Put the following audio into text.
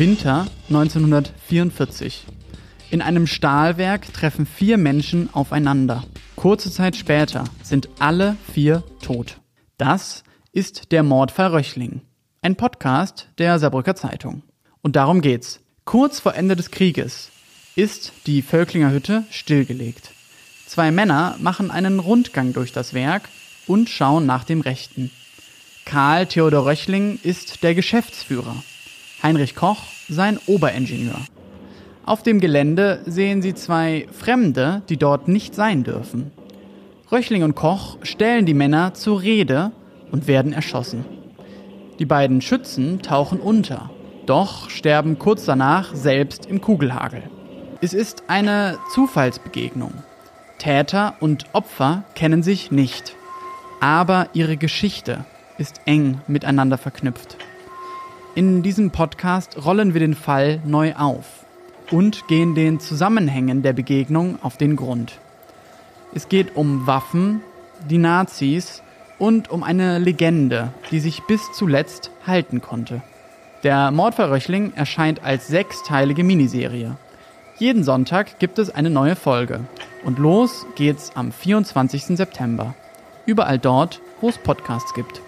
Winter 1944. In einem Stahlwerk treffen vier Menschen aufeinander. Kurze Zeit später sind alle vier tot. Das ist der Mordfall Röchling. Ein Podcast der Saarbrücker Zeitung. Und darum geht's. Kurz vor Ende des Krieges ist die Völklinger Hütte stillgelegt. Zwei Männer machen einen Rundgang durch das Werk und schauen nach dem Rechten. Karl Theodor Röchling ist der Geschäftsführer. Heinrich Koch sein Oberingenieur. Auf dem Gelände sehen sie zwei Fremde, die dort nicht sein dürfen. Röchling und Koch stellen die Männer zur Rede und werden erschossen. Die beiden Schützen tauchen unter, doch sterben kurz danach selbst im Kugelhagel. Es ist eine Zufallsbegegnung. Täter und Opfer kennen sich nicht, aber ihre Geschichte ist eng miteinander verknüpft. In diesem Podcast rollen wir den Fall neu auf und gehen den Zusammenhängen der Begegnung auf den Grund. Es geht um Waffen, die Nazis und um eine Legende, die sich bis zuletzt halten konnte. Der Mordverröchling erscheint als sechsteilige Miniserie. Jeden Sonntag gibt es eine neue Folge. Und los geht's am 24. September. Überall dort, wo es Podcasts gibt.